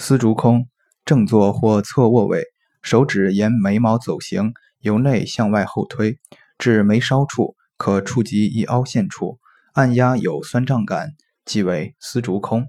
丝竹空，正坐或侧卧位，手指沿眉毛走行，由内向外后推至眉梢处，可触及一凹陷处，按压有酸胀感，即为丝竹空。